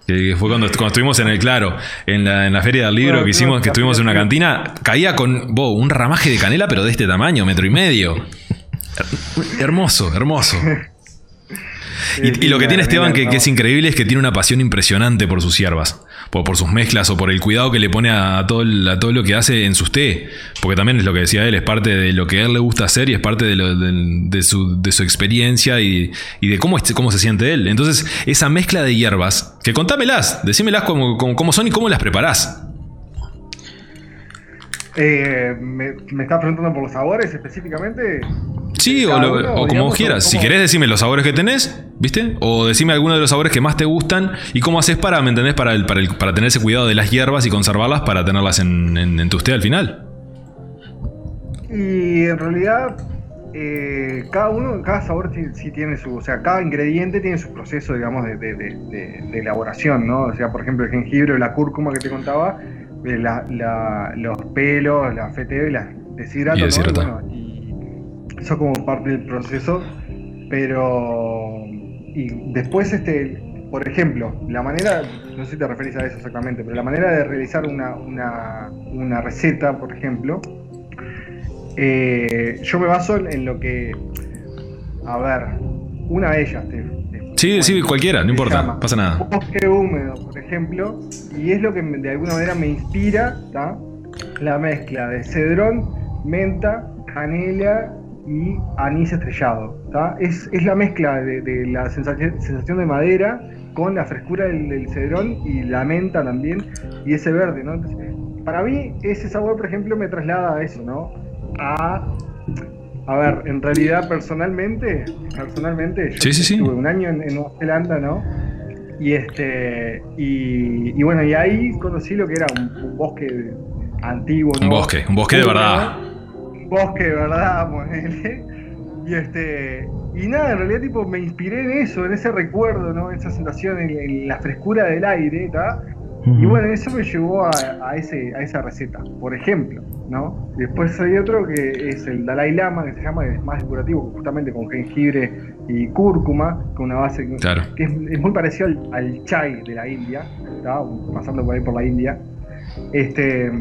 S1: Que fue cuando, cuando estuvimos en el Claro, en la, en la feria del libro
S4: Bueno,
S1: que hicimos, que estuvimos en una cantina, caía con un ramaje de canela, pero de este tamaño, metro y medio. Her- Hermoso, hermoso. (laughs) Y, y lo que tiene Esteban, que, que es increíble, es que tiene una pasión impresionante por sus hierbas. Por, por sus mezclas o por el cuidado que le pone a todo, el- a todo lo que hace en sus té. Porque también es lo que decía él, es parte de lo que a él le gusta hacer y es parte de, lo- de- de su, de su experiencia y, y de cómo, se siente él. Entonces, esa mezcla de hierbas, que contámelas, decímelas cómo, cómo, cómo son y cómo las preparás.
S4: Eh, me, ¿Me estás preguntando por los sabores específicamente?
S1: Sí, o, lo-
S4: uno,
S1: o como quieras. Si querés, decime los sabores que tenés, ¿viste? O decime alguno de los sabores que más te gustan y cómo haces para, ¿me entendés? Para, el, para, el- para tener ese cuidado de las hierbas y conservarlas para tenerlas en, en, en tu té al final.
S4: Y en realidad, eh, cada uno, cada sabor sí, sí tiene su, o sea, cada ingrediente tiene su proceso, digamos, de, de- de- de- de elaboración, ¿no? O sea, por ejemplo, el jengibre o la cúrcuma que te contaba, eh, la- la- los pelos, la las deshidrato,
S1: Y
S4: ¿no?
S1: deshidrata.
S4: Y, bueno, y eso como parte del proceso, pero y después este por ejemplo, la manera, no sé si te referís a eso exactamente, pero la manera de realizar una, una, una receta, por ejemplo, eh, yo me baso en lo que, a ver, una de ellas. Te,
S1: Sí, sí, cualquiera, no importa,
S4: llama
S1: pasa nada.
S4: Bosque húmedo, por ejemplo, y es lo que de alguna manera me inspira, ¿tá? La mezcla de cedrón, menta, canela y anís estrellado. Es, es la mezcla de, de la sensación, sensación de madera con la frescura del, del cedrón y la menta también y ese verde, ¿no? Entonces, para mí ese sabor, por ejemplo, me traslada a eso, ¿no? A a ver, en realidad personalmente, personalmente, yo
S1: Sí, sí, sí.
S4: estuve un año en, en Nueva Zelanda, ¿no? Y este, y, y bueno, y ahí conocí lo que era un, un bosque antiguo,
S1: Un bosque, un bosque de verdad.
S4: Bosque verdad. (laughs) Y este, y nada, en realidad tipo me inspiré en eso, en ese recuerdo, ¿no? En esa sensación, en, en la frescura del aire, ¿tá? Y bueno, eso me llevó a, a ese, a esa receta, por ejemplo, ¿no? Después hay otro que es el Dalai Lama, que se llama, es más depurativo, justamente con jengibre y cúrcuma, con una base que-
S1: Claro.
S4: que es, es muy parecido al, al chai de la India, ¿tá? pasando por ahí por la India, este,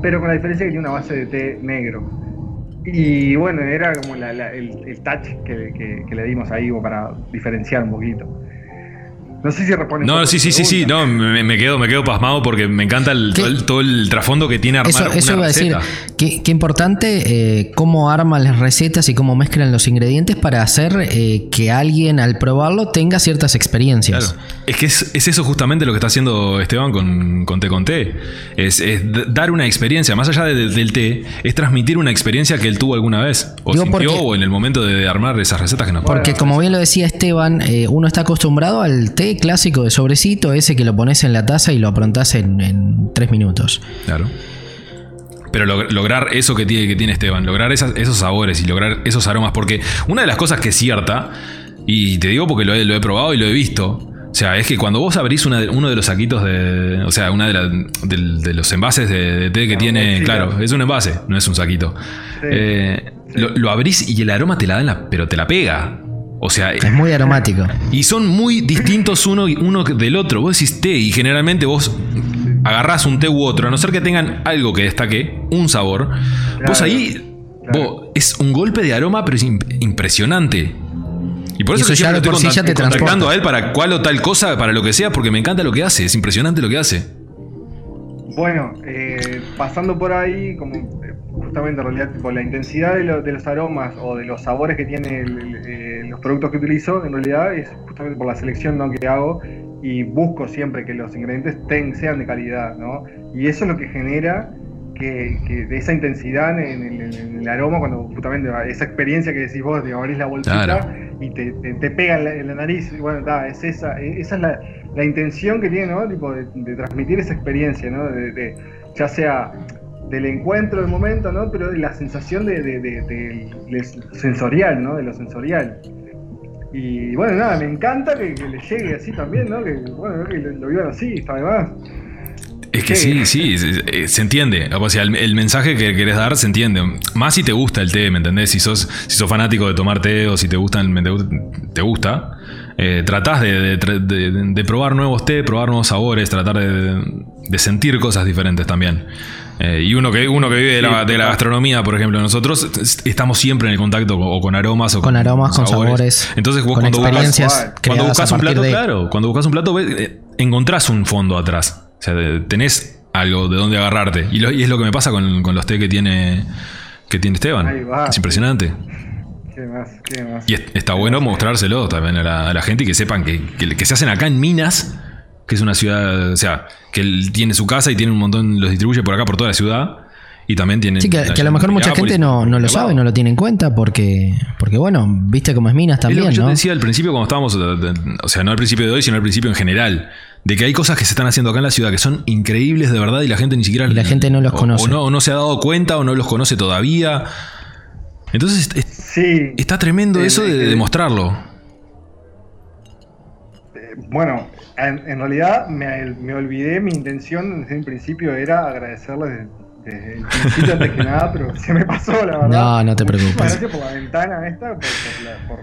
S4: pero con la diferencia que tiene una base de té negro. Y bueno, era como el, el touch que, que- le dimos ahí como para diferenciar un poquito. No sé si responde. un
S1: No, sí, sí, sí, sí, no, me, me quedo, me quedo pasmado porque me encanta todo, el, todo el trasfondo que tiene armar
S3: Eso, eso
S1: una
S3: iba a decir, qué, qué importante eh, cómo arman las recetas y cómo mezclan los ingredientes para hacer eh, que alguien al probarlo tenga ciertas experiencias.
S1: Claro. Es que es, es eso justamente lo que está haciendo Esteban con, con Té con Té. Es, es dar una experiencia, más allá de- de- del té, es transmitir una experiencia que él tuvo alguna vez. O
S3: Digo,
S1: sintió
S3: porque-
S1: o en el momento de armar esas recetas que nos
S3: Porque como bien lo decía Esteban, eh, uno está acostumbrado al té clásico de sobrecito, ese que lo pones en la taza y lo aprontás en, en tres minutos.
S1: Claro. Pero log- lograr eso que tiene, que tiene Esteban, lograr esas- esos sabores y lograr esos aromas, porque una de las cosas que es cierta, y te digo porque lo he, lo he probado y lo he visto, o sea, es que cuando vos abrís una de- uno de los saquitos de. O sea, una de, la- del- de los envases de, de té que
S4: Ah,
S1: tiene.
S4: sí,
S1: Claro, es un envase, no es un saquito.
S4: Sí.
S1: Eh, Lo, lo abrís y el aroma te la dan, la- pero te la pega. O sea,
S3: Es muy aromático.
S1: y son muy distintos uno, uno del otro. Vos decís té y generalmente vos agarrás un té u otro, a no ser que tengan algo que destaque, un sabor. vos ahí,
S4: claro.
S1: vos, es un golpe de aroma, pero es imp- impresionante. Y por
S3: Y
S1: eso,
S3: eso
S1: que
S3: ya
S1: siempre lo estoy
S3: sí ya te
S1: contact- contactando a él para cual o tal cosa, para lo que sea, porque me encanta lo que hace. Es impresionante lo que hace.
S4: Bueno, eh, pasando por ahí, como justamente en realidad tipo, la intensidad de, lo- de los aromas o de los sabores que tiene el- el- eh, los productos que utilizo, en realidad es justamente por la selección ¿no? que hago y busco siempre que los ingredientes ten- sean de calidad, ¿no? Y eso es lo que genera que, que de esa intensidad en el, en el aroma, cuando justamente esa experiencia que decís vos, de abrís la bolsita
S1: Claro.
S4: y te, te- te pega en la, en la nariz, y bueno, ta, es esa, e- esa es la, la intención que tiene, ¿no? Tipo, de, de transmitir esa experiencia, ¿no? De, de- ya sea del encuentro del momento, ¿no? Pero de la sensación de, de- de- sensorial, ¿no? De lo sensorial. Y bueno, nada, me encanta que, que le llegue así también, ¿no? Que, bueno, que lo, lo vivan así, además.
S1: Es que sí, sí, se, eh, se entiende. O sea, el, el mensaje que querés dar se entiende. Más si te gusta el té, ¿me entendés? Si sos, si sos fanático de tomar té o si te, gustan, te, gu- te gusta, eh, tratás de, de- de- de probar nuevos té, probar nuevos sabores, tratar de sentir cosas diferentes también. Eh, y uno que, uno que vive de la, de la gastronomía, por ejemplo, nosotros est- estamos siempre en el contacto con, o con aromas o
S3: Con aromas, con sabores,
S1: Entonces vos
S3: con
S1: cuando buscas-
S3: experiencias
S4: cuando
S1: buscas
S3: a
S1: un plato,
S3: de...
S1: claro, cuando buscas un plato, ves, eh, encontrás un fondo atrás. O sea, tenés algo de dónde agarrarte. Y, lo- y es lo que me pasa con, con los té que tiene, que tiene Esteban.
S4: Ahí va.
S1: Es impresionante.
S4: ¿Qué más? ¿Qué más?
S1: Y es- está bueno mostrárselo también a la, a la gente y que sepan que, que- que se hacen acá en Minas, que es una ciudad, o sea, que él tiene su casa y tiene un montón, los distribuye por acá, por toda la ciudad. Y también tiene.
S3: Sí, que, que a lo mejor mucha gente no, no lo sabe, no lo tiene en cuenta porque, porque bueno, viste cómo es Minas
S1: Es lo
S3: también,
S1: yo
S3: ¿no?
S1: te decía al principio cuando estábamos, o sea, no al principio de hoy, sino al principio en general, de que hay cosas que se están haciendo acá en la ciudad que son increíbles de verdad y la gente ni siquiera...
S3: Y la gente no los
S1: o-
S3: conoce.
S1: O no, o no se ha dado cuenta o no los conoce todavía. Entonces es-
S4: Sí.
S1: está tremendo
S4: Eh,
S1: eso de,
S4: eh,
S1: de mostrarlo.
S4: Eh, Bueno, en, en realidad me, me olvidé, mi intención desde un principio era agradecerles desde, desde el principio antes que nada, pero se me pasó la verdad.
S3: No, no te preocupes.
S4: Gracias por la ventana esta, por, por la- por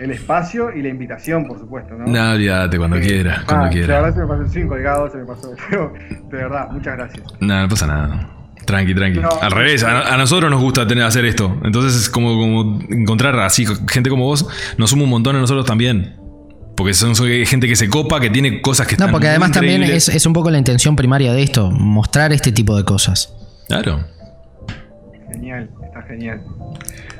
S4: el espacio y la invitación, por supuesto, ¿no?
S1: No, olvídate, cuando
S4: Eh,
S1: quiera,
S4: ah,
S1: cuando
S4: La
S1: quiera.
S4: verdad se me pasó sin colgado, se me pasó, pero de verdad, muchas gracias.
S1: No, no pasa nada. Tranqui, tranqui.
S4: No.
S1: Al revés, a, a nosotros nos gusta tener, hacer esto. Entonces es como, como encontrar así gente como vos nos suma un montón a nosotros también. Porque son, gente que se copa, que tiene cosas que
S3: No,
S1: están
S3: porque
S1: muy
S3: además también es, es un poco la intención primaria de esto, mostrar este tipo de cosas.
S1: Claro.
S4: Genial, está genial.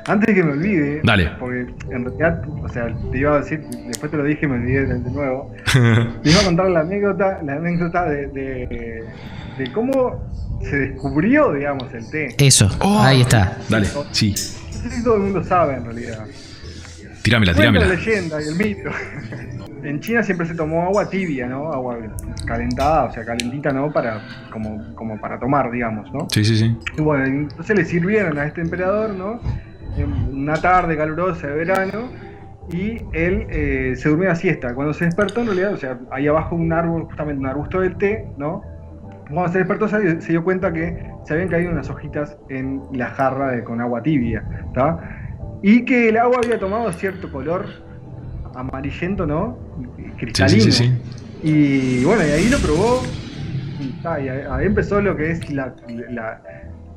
S4: Antes de que me olvide,
S1: Dale.
S4: porque en realidad, o sea, te iba a decir, después te lo dije y me olvidé de, nuevo. (laughs) Te iba a contar la anécdota, la anécdota de, de, de cómo se descubrió, digamos, el té.
S3: Eso,
S1: Oh.
S3: ahí está.
S1: Dale, sí.
S4: No sé si todo el mundo sabe en realidad.
S1: Tirámela,
S4: Cuenta la leyenda y el mito. (laughs) En China siempre se tomó agua tibia, ¿no? Agua calentada, o sea, calentita, ¿no? Para, como, como para tomar, digamos, ¿no?
S1: Sí, sí, sí.
S4: Y bueno, entonces le sirvieron a este emperador, ¿no? Una tarde calurosa de verano y él eh, se durmió a siesta. Cuando se despertó, en realidad, o sea, ahí abajo un árbol, justamente un arbusto del té, ¿no? Cuando se despertó se, se dio cuenta que se habían caído unas hojitas en la jarra de- con agua tibia, ¿está? Y que el agua había tomado cierto color amarillento, ¿no? Cristalino.
S1: sí, sí, sí.
S4: Y bueno, y ahí lo probó. Y, ahí empezó lo que es la, la-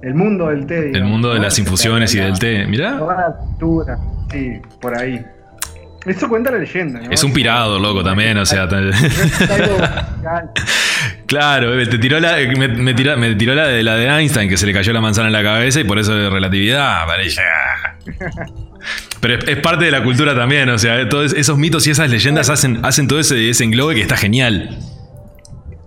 S4: el mundo del té.
S1: El mundo de
S4: ¿no?
S1: las infusiones y del té. Mirá.
S4: Toda la. Sí, por ahí. Eso cuenta la leyenda, ¿no?
S1: Es un pirado, loco, también, o sea. (laughs) Claro, eh, te tiró la, me, me tira- me tiró la de, la de Einstein, que se le cayó la manzana en la cabeza y por eso de relatividad. parece. (laughs) Pero es, es parte de la cultura también, o sea, todos esos mitos y esas leyendas hacen, hacen todo ese, ese englobe que está genial.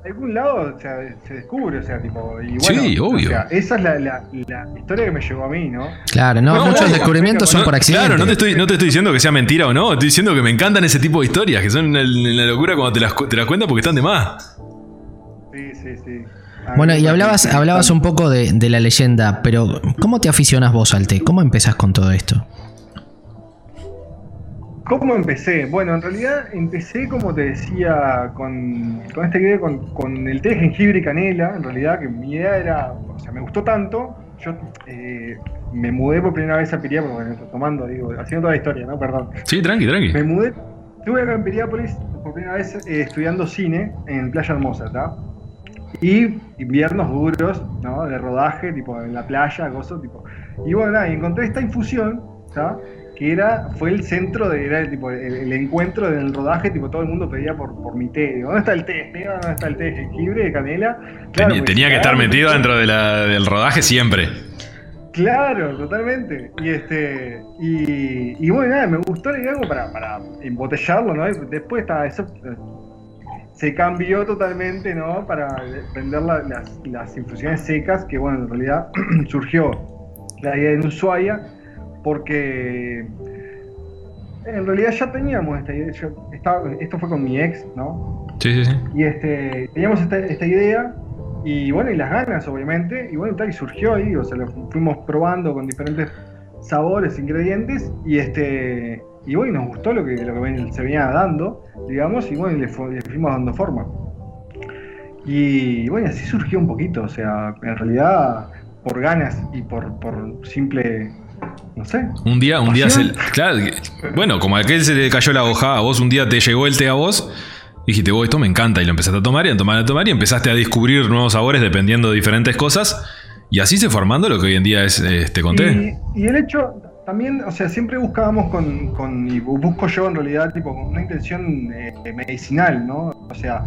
S4: De algún lado o sea, se descubre, o sea, tipo. Y bueno,
S1: Sí, obvio.
S4: O sea, esa es la, la, la historia que me llegó a mí, ¿no?
S3: Claro, no,
S1: No,
S3: muchos
S1: no,
S3: descubrimientos son
S1: No,
S3: por accidente.
S1: Claro, no te, estoy, no te estoy diciendo que sea mentira o no, estoy diciendo que me encantan ese tipo de historias, que son una locura cuando te las, te las cuentan porque están de más.
S4: Sí, sí, sí.
S3: Bueno, y hablabas, hablabas un poco de, de la leyenda, pero ¿cómo te aficionas vos al té? ¿Cómo empezás con todo esto?
S4: ¿Cómo empecé? Bueno, en realidad empecé, como te decía, con, con esta idea, con, con el té de jengibre y canela. En realidad, que mi idea era, o sea, me gustó tanto. Yo eh, me mudé por primera vez a Piriápolis, bueno, tomando, digo, haciendo toda la historia, ¿no? Perdón.
S1: Sí, tranqui, tranqui.
S4: Me mudé, estuve acá en Piriápolis por primera vez eh, estudiando cine en Playa Hermosa, ¿está? Y inviernos duros, ¿no? De rodaje, tipo en la playa, gozo, tipo. Y bueno, nada, y encontré esta infusión, ¿está? Que era, fue el centro, de, era el, tipo, el, el encuentro del rodaje, tipo todo el mundo pedía por, por mi té. Digo, ¿dónde está el té? ¿Dónde está el té de jengibre, de canela? Claro,
S1: Tenía, que estar metido dentro de la- del rodaje siempre.
S4: Claro, totalmente. Y este y, y bueno, nada, me gustó idea como para, para embotellarlo, ¿no? Y después está eso eh, se cambió totalmente, ¿no? Para vender la- las, las infusiones secas, que bueno, en realidad (clears throat) surgió la idea en Ushuaia, porque en realidad ya teníamos esta idea. yo estaba- esto fue con mi ex, ¿no?
S1: Sí, sí, sí.
S4: Y este, teníamos esta, esta idea Y bueno, y las ganas, obviamente. Y bueno, tal, y surgió ahí, o sea, lo fuimos probando con diferentes sabores, ingredientes, y este. Y bueno, nos gustó lo que, lo que se venía dando, digamos, y bueno, y le, fu- le fuimos dando forma. Y bueno, así surgió un poquito, o sea, en realidad por ganas y por, por simple, no sé,
S1: Un día, un día se. Claro, bueno, como a aquel se le cayó la hoja, a vos un día te llegó el té a vos. Dijiste, vos, esto me encanta. Y lo empezaste a tomar y a tomar, a tomar. Y empezaste a descubrir nuevos sabores dependiendo de diferentes cosas. Y así se formando lo que hoy en día es este con té.
S4: Y, y el hecho también, o sea, siempre buscábamos con, con- y bu- busco yo en realidad, tipo, con una intención eh, medicinal, ¿no? O sea,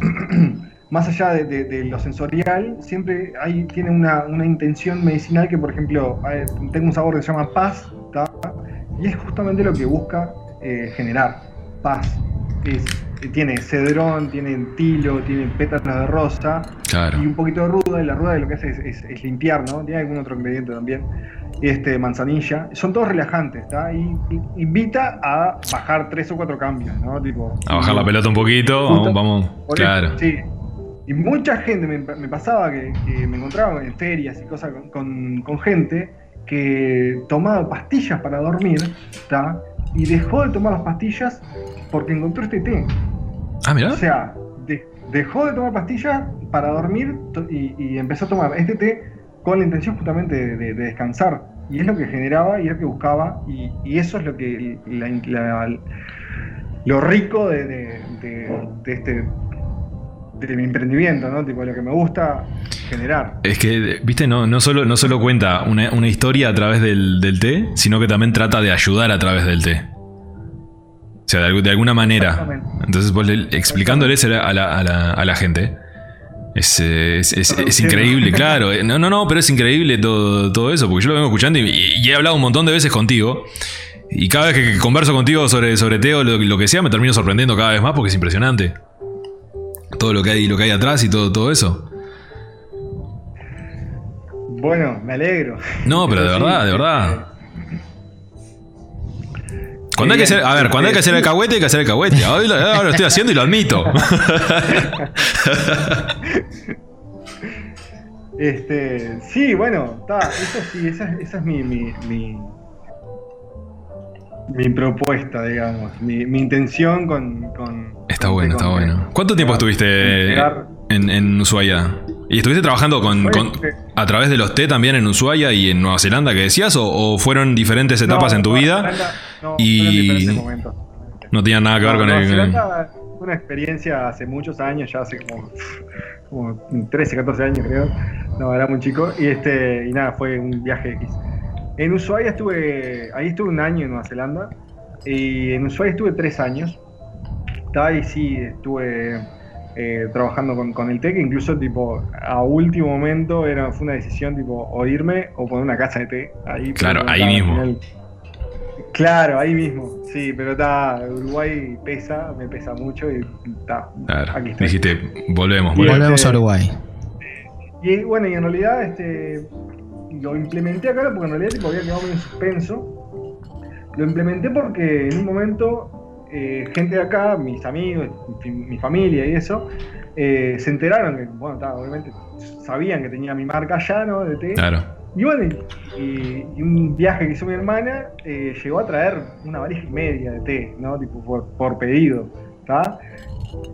S4: (clears throat) más allá de, de- de lo sensorial, siempre hay, tiene una, una intención medicinal que, por ejemplo, eh, tengo un sabor que se llama paz, ¿tá? y es justamente lo que busca eh, generar, paz. Es- tiene cedrón, tiene tilo, tiene pétalos de rosa,
S1: Claro.
S4: y un poquito de ruda, y la ruda lo que hace es, es- es limpiar, ¿no? Tiene algún otro ingrediente también. Este, manzanilla. Son todos relajantes, ¿está? Y, y- invita a bajar tres o cuatro cambios, ¿no? Tipo,
S1: A bajar la pelota un poquito.
S4: Justo.
S1: Vamos, vamos. Claro.
S4: Sí. Y mucha gente me, me pasaba que, que me encontraba en ferias y cosas con, con- con gente que tomaba pastillas para dormir, ¿está? Y dejó de tomar las pastillas porque encontró este té.
S1: Ah, mirá.
S4: O sea, de- dejó de tomar pastillas para dormir y, y empezó a tomar este té con la intención justamente de, de- de descansar. Y es lo que generaba y es lo que buscaba. Y, y eso es lo que la- la- lo rico de, de- de- de este de mi emprendimiento, ¿no? Tipo, lo que me gusta generar.
S1: Es que, viste, no, no, solo, no solo cuenta una, una historia a través del, del té, sino que también trata de ayudar a través del té. O sea, de, algu- de alguna manera. Entonces, vos le- explicándole a la, a la- a la- gente. Es, es- es- es increíble, claro. (laughs) No, no, no, pero es increíble todo, todo eso, porque yo lo vengo escuchando y, y he hablado un montón de veces contigo. Y cada vez que converso contigo sobre, sobre té o lo, lo que sea, me termino sorprendiendo cada vez más porque es impresionante. Todo lo que hay, lo que hay atrás y todo, todo eso.
S4: Bueno, me alegro.
S1: No, pero de
S4: Sí,
S1: verdad, de verdad. Cuando hay que hacer, a ver, cuando hay que hacer el cahuete, hay que hacer el cahuete. Hoy lo, ahora lo estoy haciendo y lo admito. (laughs)
S4: Este, sí, bueno, está, eso sí, esa, esa es mi, mi, mi, mi propuesta, digamos, mi, mi intención con, con-
S1: Está
S4: con-
S1: bueno, está
S4: con-
S1: bueno. ¿Cuánto tiempo estuviste en, en Ushuaia? ¿Y estuviste trabajando con, con- a través de los té también en Ushuaia y en Nueva Zelanda que decías? ¿O, o fueron diferentes etapas
S4: No,
S1: en tu
S4: Nueva
S1: vida?
S4: Zelanda, no,
S1: y-. No tenían nada que ver
S4: No,
S1: con
S4: Nueva
S1: el.
S4: Zelanda una experiencia hace muchos años, ya hace como, (laughs) como 13, 14 años creo. No, era muy chico. Y este, y nada, fue un viaje X. En Ushuaia estuve, ahí estuve un año en Nueva Zelanda. Y en Ushuaia estuve tres años. Ahí sí, estuve eh, trabajando con, con el té, que incluso tipo a último momento era, fue una decisión tipo o irme o poner una casa de té. Ahí,
S1: Claro, ahí
S4: estaba
S1: mismo.
S4: final- Claro, ahí mismo, sí, pero está, Uruguay pesa, me pesa mucho y está,
S1: Claro,
S4: aquí estoy.
S1: dijiste, volvemos,
S4: Y
S1: volvemos.
S3: Volvemos a Uruguay.
S4: Y bueno, y en realidad este, lo implementé acá porque en realidad tipo, había quedado en suspenso. Lo implementé porque en un momento eh, gente de acá, mis amigos, mi, mi familia y eso, eh, se enteraron que, bueno, ta, obviamente sabían que tenía mi marca allá, ¿no? De té.
S1: Claro.
S4: Y bueno, y, y un viaje que hizo mi hermana eh, llegó a traer una valija y media de té, ¿no? Tipo, por, por pedido, ¿está?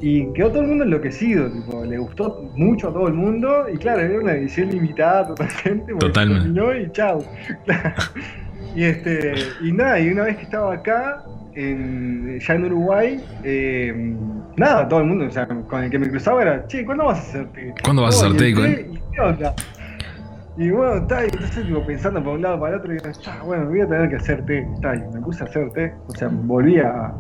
S4: Y quedó todo el mundo enloquecido, tipo, le gustó mucho a todo el mundo, y claro, era una edición limitada totalmente,
S1: Totalmente.
S4: y chau. (laughs) y este, y nada, y una vez que estaba acá, en- ya en Uruguay, eh, nada, todo el mundo, o sea, con el que me cruzaba era, che, ¿cuándo vas a hacer té?
S1: ¿Cuándo vas a
S4: Oh,
S1: hacer
S4: ¿y? ¿Y bueno, está, entonces tipo, pensando por un lado para el otro, y digo, está, bueno, voy a tener que hacer té, está, y me puse a hacer té, o sea, volví a,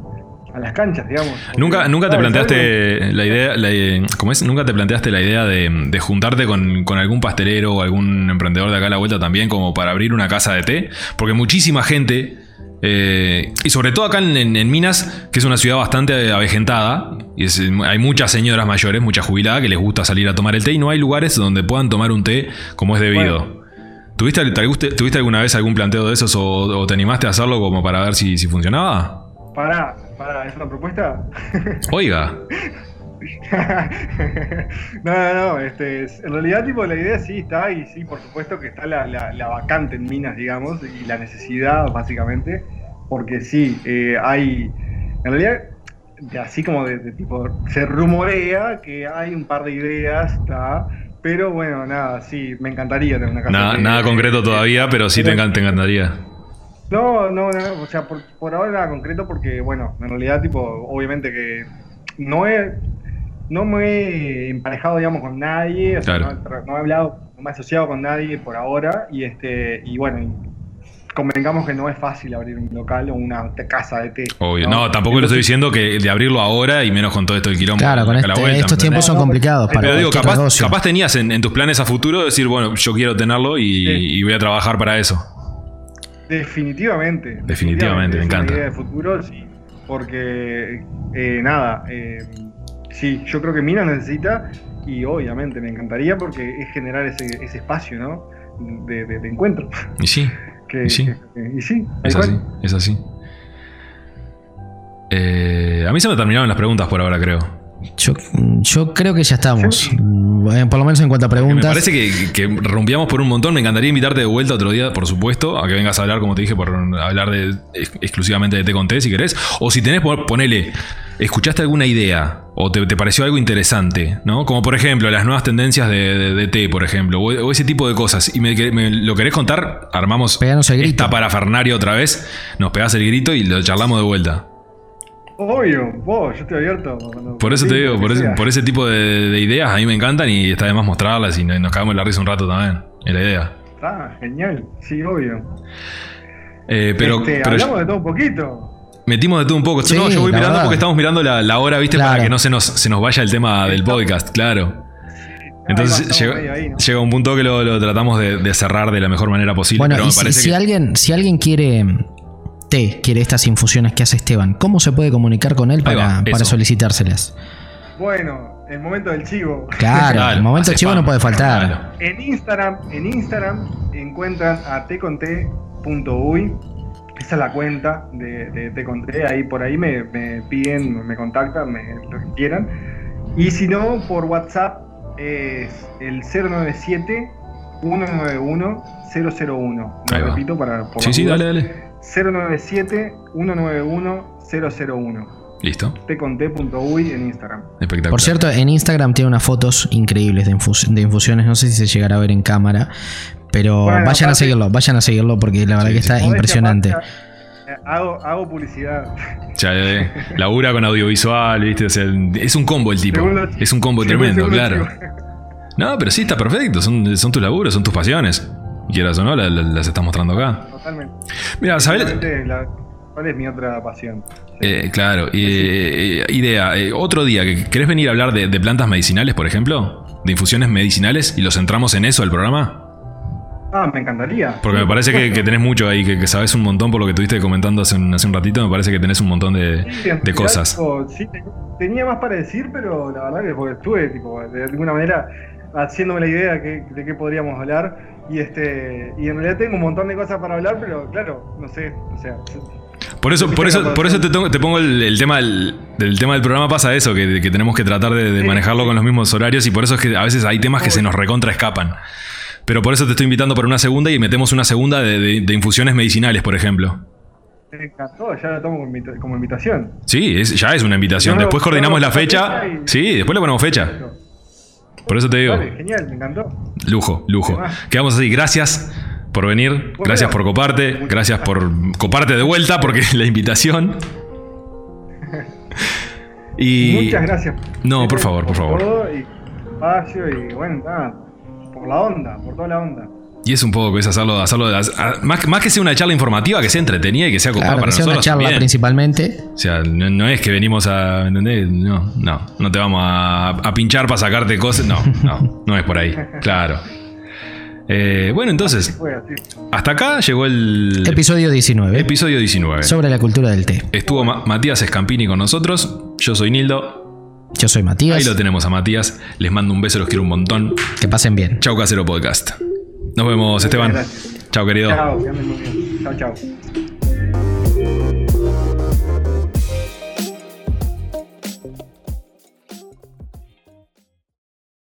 S4: a las canchas, digamos.
S1: ¿Nunca, nunca te planteaste la idea, la- ¿cómo es? ¿Nunca te planteaste la idea de, de juntarte con, con algún pastelero o algún emprendedor de acá a la vuelta también como para abrir una casa de té? Porque muchísima gente, eh, y sobre todo acá en, en- en Minas, que es una ciudad bastante avejentada, y es- hay muchas señoras mayores, muchas jubiladas que les gusta salir a tomar el té y no hay lugares donde puedan tomar un té como es debido.
S4: Bueno.
S1: ¿Tuviste, te guste- ¿Tuviste alguna vez algún planteo de esos o, o te animaste a hacerlo como para ver si, si funcionaba?
S4: Pará, pará, ¿es una propuesta? (laughs)
S1: Oiga, (laughs)
S4: no, no, no, este, es- en realidad tipo la idea sí está y sí, por supuesto que está la, la- la vacante en minas, digamos, y la necesidad básicamente, porque sí, eh, hay, en realidad, así como de, de tipo, se rumorea que hay un par de ideas, está, pero bueno, nada, sí, me encantaría tener una casa.
S1: Nada, nada concreto todavía, pero sí te, (laughs) te encantaría.
S4: No, no, no, o sea, por, por ahora nada concreto porque, bueno, en realidad, tipo, obviamente que no he, no me he emparejado, digamos, con nadie, o sea, no, he tra- no he hablado, no me he asociado con nadie por ahora, y este, y bueno, y convengamos que no es fácil abrir un local o una casa de té.
S1: Obvio. No, tampoco le estoy diciendo que de abrirlo ahora y menos con todo esto del quilombo.
S3: Claro, con este-
S1: vuelta,
S3: estos
S1: ¿me
S3: tiempos son
S4: No,
S3: complicados para
S1: Pero digo, capaz, capaz tenías en, en tus planes a futuro decir, bueno, yo quiero tenerlo y,
S4: Sí.
S1: y voy a trabajar para eso.
S4: Definitivamente.
S1: Definitivamente, me encanta.
S4: idea de futuro, sí. Porque, eh, nada, eh, sí, yo creo que Mina necesita y obviamente me encantaría porque es generar ese, ese espacio, ¿no? De, de- de encuentro.
S1: Y sí, (laughs)
S4: Que,
S1: Y sí.
S4: que- y sí,
S1: es así, es así. Eh, a mí se me terminaron las preguntas por ahora, creo.
S3: Yo, yo creo que ya estamos.
S4: Sí.
S3: Eh, Por lo menos en cuanto a
S1: Me
S3: preguntas.
S1: parece que, que rompíamos por un montón. Me encantaría invitarte de vuelta otro día, por supuesto, a que vengas a hablar, como te dije, por hablar de, ex- exclusivamente de Té con Té, si querés. O si tenés, pon- ponele, escuchaste alguna idea o te, te pareció algo interesante, ¿no? Como por ejemplo las nuevas tendencias de, de- de té, por ejemplo, o, o ese tipo de cosas. Y me, me- lo querés contar, armamos
S3: el grito.
S1: esta parafernaria otra vez, nos pegás el grito y lo charlamos de vuelta.
S4: Obvio, vos, yo estoy abierto. cuando-
S1: Por eso te digo, por ese,
S4: sea.
S1: por ese tipo de, de ideas a mí me encantan y está de más mostrarlas y nos cagamos en la risa un rato también. Es la idea.
S4: Ah, genial, sí, obvio.
S1: Eh, pero
S4: Este,
S1: pero
S4: hablamos de todo un poquito.
S1: metimos de todo un poco.
S3: Sí,
S1: no, yo voy mirando
S3: verdad.
S1: porque estamos mirando la, la hora, ¿viste?
S3: Claro.
S1: Para que no se nos, se nos vaya el tema del podcast, claro. Entonces
S4: Ahí va, estamos
S1: llega,
S4: medio ahí, ¿no?
S1: llega un punto que lo, lo tratamos de, de cerrar de la mejor manera posible.
S3: Bueno,
S1: pero
S3: y
S1: me
S3: si,
S1: parece
S3: si
S1: que.
S3: alguien, si alguien quiere té, quiere estas infusiones que hace Esteban, ¿cómo se puede comunicar con él para,
S1: va,
S3: para solicitárselas?
S4: Bueno, el momento del chivo.
S3: Claro,
S1: Claro,
S3: el momento
S1: hace
S3: chivo no puede faltar.
S1: Claro.
S4: En Instagram, en Instagram encuentran a teconte.uy. Esa es la cuenta de, de Teconte. Ahí por ahí me, me piden, me contactan, me, lo que quieran. Y si no, por WhatsApp es el 097 191 001.
S1: Ahí
S4: Lo repito para por
S1: Sí, sí,
S4: dudas.
S1: dale, dale.
S4: 097 191 001.
S1: Listo.
S4: Teconte.uy en Instagram.
S1: Espectacular.
S3: Por cierto, en Instagram tiene unas fotos increíbles de, infus- de infusiones. No sé si se llegará a ver en cámara. Pero
S4: Bueno,
S3: vayan a seguirlo, vayan a seguirlo porque la verdad
S1: Sí,
S3: que está impresionante.
S4: eh, Hago, hago publicidad.
S1: Ya, eh, labura con audiovisual, ¿viste? O sea, es un combo el tipo. Es un combo tremendo, claro. No, pero sí, está perfecto. Son, son tus laburos, son tus pasiones. Quieras o no, la- la- las estás mostrando acá.
S4: Totalmente.
S1: Mira, ¿sabes?
S4: ¿Cuál es mi otra pasión?
S1: Eh, claro, eh, idea. eh, otro día, que ¿querés venir a hablar de, de plantas medicinales, por ejemplo? De infusiones medicinales y lo centramos en eso, el programa.
S4: Ah, me encantaría.
S1: Porque me parece que, que tenés mucho ahí, que, que sabes un montón por lo que estuviste comentando hace un, hace un ratito. Me parece que tenés un montón de,
S4: Sí,
S1: cosas.
S4: tipo, sí, te- tenía más para decir, pero la verdad que porque estuve, tipo, de alguna manera haciéndome la idea que- de qué podríamos hablar. Y este y en realidad tengo un montón de cosas para hablar, pero claro, no sé, o sea,
S1: Por eso, por eso, por eso te, te pongo el, el tema del, del tema del programa pasa eso, que, que tenemos que tratar de, manejarlo con los mismos horarios y por eso es que a veces hay temas que se nos recontra escapan. Pero por eso te estoy invitando para una segunda y metemos una segunda de, de- de infusiones medicinales, por ejemplo.
S4: me encantó, ya lo tomo como, invita- como invitación.
S1: Sí, es- ya es una invitación. Después coordinamos la fecha. Sí, después le ponemos fecha. Por eso te digo.
S4: Vale, genial, me encantó.
S1: Lujo, lujo. Quedamos así. Gracias por venir. Gracias por coparte. Gracias por coparte de vuelta porque (laughs) la invitación. (laughs) Y
S4: Muchas gracias.
S1: No, por favor, por favor.
S4: todo y espacio y bueno, nada, por la onda, por toda la onda.
S1: Y es un poco es hacerlo, hacerlo a- más, más que sea una charla informativa, que sea entretenida y que sea
S3: Claro,
S1: para
S3: que sea una
S1: nosotros.
S3: charla
S1: también.
S3: principalmente.
S1: O sea, no, no es que venimos a. ¿entendés? No, no. No te vamos a, a pinchar para sacarte cosas. No, no. (laughs) No es por ahí. Claro. Eh, bueno, entonces, hasta acá llegó el
S3: Episodio 19.
S1: episodio 19.
S3: sobre la cultura del té.
S1: Estuvo Ma- Matías Escampini con nosotros. Yo soy Nildo.
S3: Yo soy
S1: Ahí
S3: Matías.
S1: lo tenemos a Matías. Les mando un beso, los quiero un montón.
S3: Que pasen bien.
S1: Chau, Casero Podcast. Nos vemos, Esteban. querido.
S4: Chao, que anden muy bien. Chao, chao.